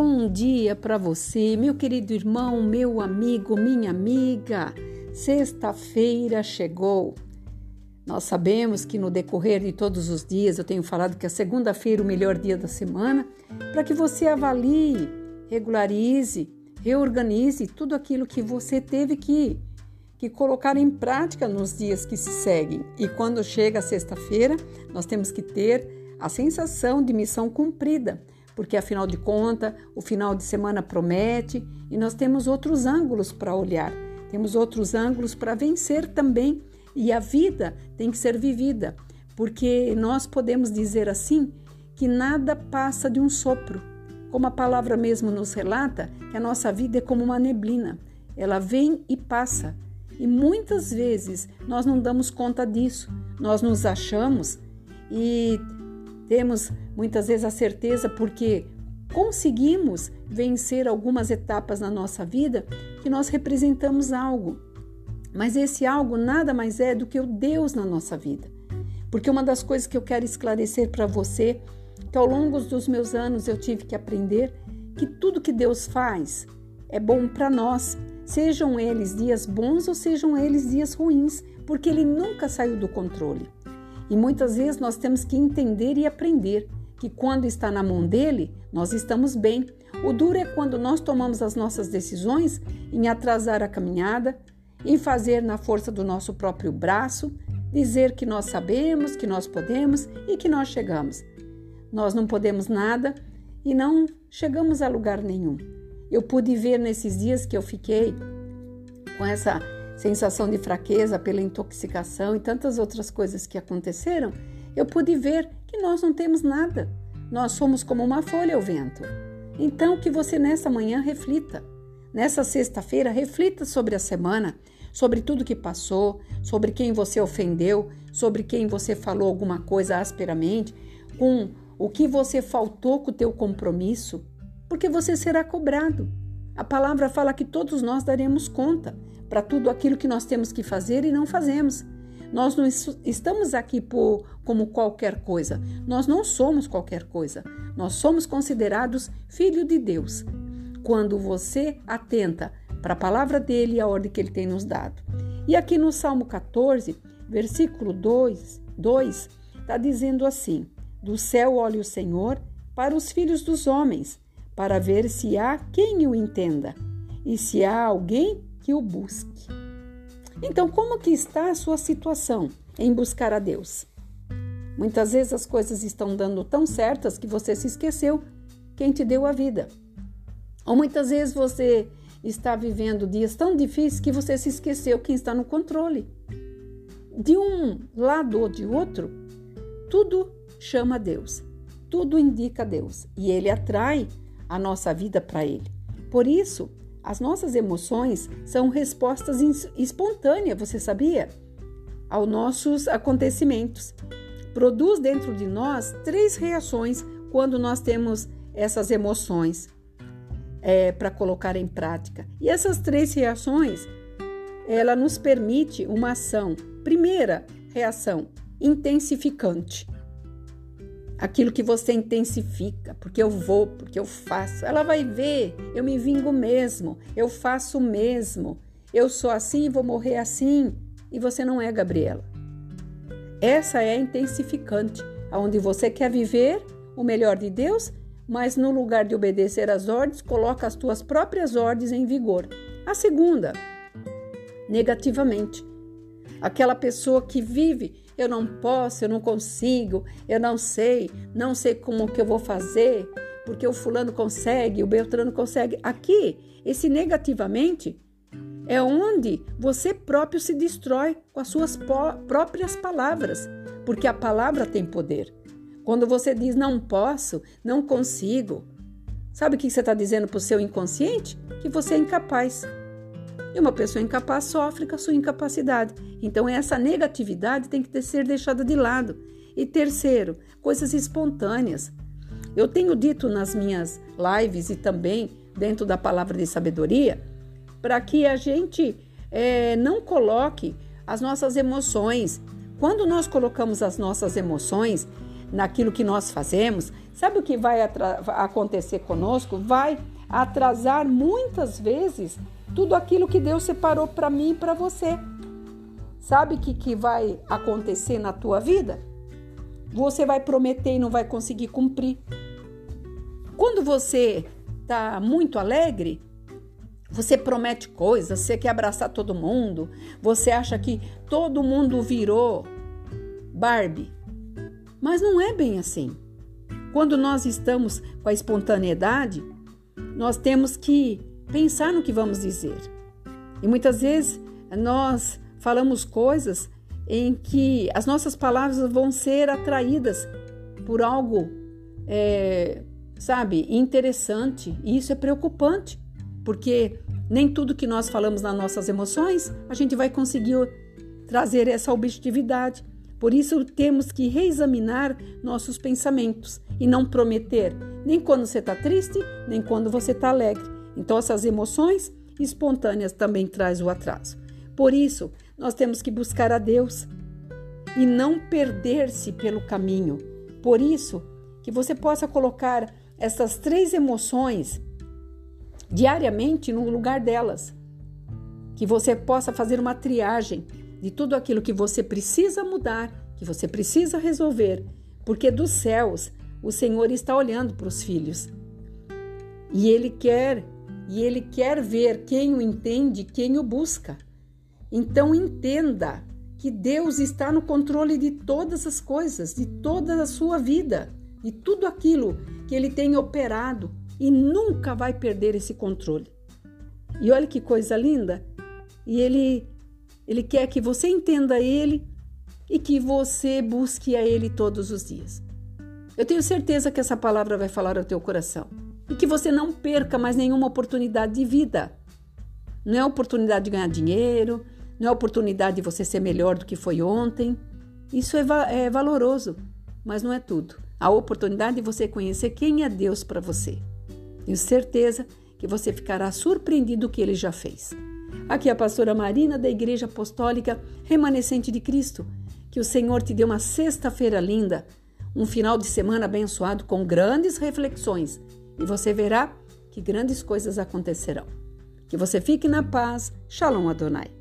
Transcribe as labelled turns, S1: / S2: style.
S1: Bom dia para você, meu querido irmão, meu amigo, minha amiga. Sexta-feira chegou. Nós sabemos que no decorrer de todos os dias eu tenho falado que a segunda-feira é o melhor dia da semana para que você avalie, regularize, reorganize tudo aquilo que você teve que, que colocar em prática nos dias que se seguem. E quando chega a sexta-feira, nós temos que ter a sensação de missão cumprida porque afinal de contas o final de semana promete e nós temos outros ângulos para olhar, temos outros ângulos para vencer também e a vida tem que ser vivida, porque nós podemos dizer assim que nada passa de um sopro. Como a palavra mesmo nos relata, que a nossa vida é como uma neblina, ela vem e passa. E muitas vezes nós não damos conta disso, nós nos achamos e temos muitas vezes a certeza porque conseguimos vencer algumas etapas na nossa vida que nós representamos algo. Mas esse algo nada mais é do que o Deus na nossa vida. Porque uma das coisas que eu quero esclarecer para você, que ao longo dos meus anos eu tive que aprender que tudo que Deus faz é bom para nós, sejam eles dias bons ou sejam eles dias ruins, porque ele nunca saiu do controle. E muitas vezes nós temos que entender e aprender que quando está na mão dele, nós estamos bem. O duro é quando nós tomamos as nossas decisões em atrasar a caminhada, em fazer na força do nosso próprio braço, dizer que nós sabemos, que nós podemos e que nós chegamos. Nós não podemos nada e não chegamos a lugar nenhum. Eu pude ver nesses dias que eu fiquei com essa sensação de fraqueza pela intoxicação e tantas outras coisas que aconteceram, eu pude ver que nós não temos nada. Nós somos como uma folha ao vento. Então, que você nessa manhã reflita. Nessa sexta-feira, reflita sobre a semana, sobre tudo que passou, sobre quem você ofendeu, sobre quem você falou alguma coisa asperamente, com o que você faltou com o teu compromisso, porque você será cobrado. A palavra fala que todos nós daremos conta para tudo aquilo que nós temos que fazer e não fazemos. Nós não estamos aqui por, como qualquer coisa. Nós não somos qualquer coisa. Nós somos considerados filho de Deus. Quando você atenta para a palavra dele e a ordem que ele tem nos dado. E aqui no Salmo 14, versículo 2, 2 está dizendo assim: Do céu olha o Senhor para os filhos dos homens, para ver se há quem o entenda e se há alguém que o busque. Então, como que está a sua situação em buscar a Deus? Muitas vezes as coisas estão dando tão certas que você se esqueceu quem te deu a vida. Ou muitas vezes você está vivendo dias tão difíceis que você se esqueceu quem está no controle. De um lado ou de outro, tudo chama a Deus, tudo indica a Deus e ele atrai a nossa vida para ele. Por isso, as nossas emoções são respostas espontâneas, você sabia? Aos nossos acontecimentos. Produz dentro de nós três reações quando nós temos essas emoções é, para colocar em prática. E essas três reações, ela nos permite uma ação. Primeira reação, intensificante aquilo que você intensifica, porque eu vou, porque eu faço. Ela vai ver, eu me vingo mesmo, eu faço mesmo, eu sou assim vou morrer assim. E você não é Gabriela. Essa é a intensificante, onde você quer viver o melhor de Deus, mas no lugar de obedecer às ordens, coloca as tuas próprias ordens em vigor. A segunda, negativamente. Aquela pessoa que vive eu não posso, eu não consigo, eu não sei, não sei como que eu vou fazer, porque o fulano consegue, o Beltrano consegue. Aqui, esse negativamente é onde você próprio se destrói com as suas próprias palavras, porque a palavra tem poder. Quando você diz não posso, não consigo, sabe o que você está dizendo para o seu inconsciente? Que você é incapaz. E uma pessoa incapaz sofre com a sua incapacidade. Então, essa negatividade tem que ser deixada de lado. E terceiro, coisas espontâneas. Eu tenho dito nas minhas lives e também dentro da palavra de sabedoria, para que a gente é, não coloque as nossas emoções. Quando nós colocamos as nossas emoções naquilo que nós fazemos, sabe o que vai acontecer conosco? Vai atrasar muitas vezes tudo aquilo que Deus separou para mim e para você. Sabe o que, que vai acontecer na tua vida? Você vai prometer e não vai conseguir cumprir. Quando você está muito alegre, você promete coisas, você quer abraçar todo mundo, você acha que todo mundo virou Barbie. Mas não é bem assim. Quando nós estamos com a espontaneidade, nós temos que pensar no que vamos dizer. E muitas vezes nós falamos coisas em que as nossas palavras vão ser atraídas por algo, é, sabe, interessante. E isso é preocupante, porque nem tudo que nós falamos nas nossas emoções a gente vai conseguir trazer essa objetividade. Por isso temos que reexaminar nossos pensamentos e não prometer nem quando você está triste, nem quando você está alegre. Então essas emoções espontâneas também traz o atraso. Por isso, nós temos que buscar a Deus e não perder-se pelo caminho. Por isso, que você possa colocar essas três emoções diariamente no lugar delas. Que você possa fazer uma triagem de tudo aquilo que você precisa mudar, que você precisa resolver, porque dos céus o Senhor está olhando para os filhos. E ele quer, e ele quer ver quem o entende, quem o busca. Então entenda que Deus está no controle de todas as coisas, de toda a sua vida, de tudo aquilo que ele tem operado e nunca vai perder esse controle. E olha que coisa linda! E ele ele quer que você entenda ele e que você busque a ele todos os dias. Eu tenho certeza que essa palavra vai falar ao teu coração e que você não perca mais nenhuma oportunidade de vida. Não é oportunidade de ganhar dinheiro, não é oportunidade de você ser melhor do que foi ontem. Isso é, va é valoroso, mas não é tudo. A oportunidade de você conhecer quem é Deus para você. Tenho certeza que você ficará surpreendido do que ele já fez. Aqui é a pastora Marina da Igreja Apostólica Remanescente de Cristo. Que o Senhor te dê uma sexta-feira linda, um final de semana abençoado com grandes reflexões e você verá que grandes coisas acontecerão. Que você fique na paz. Shalom Adonai.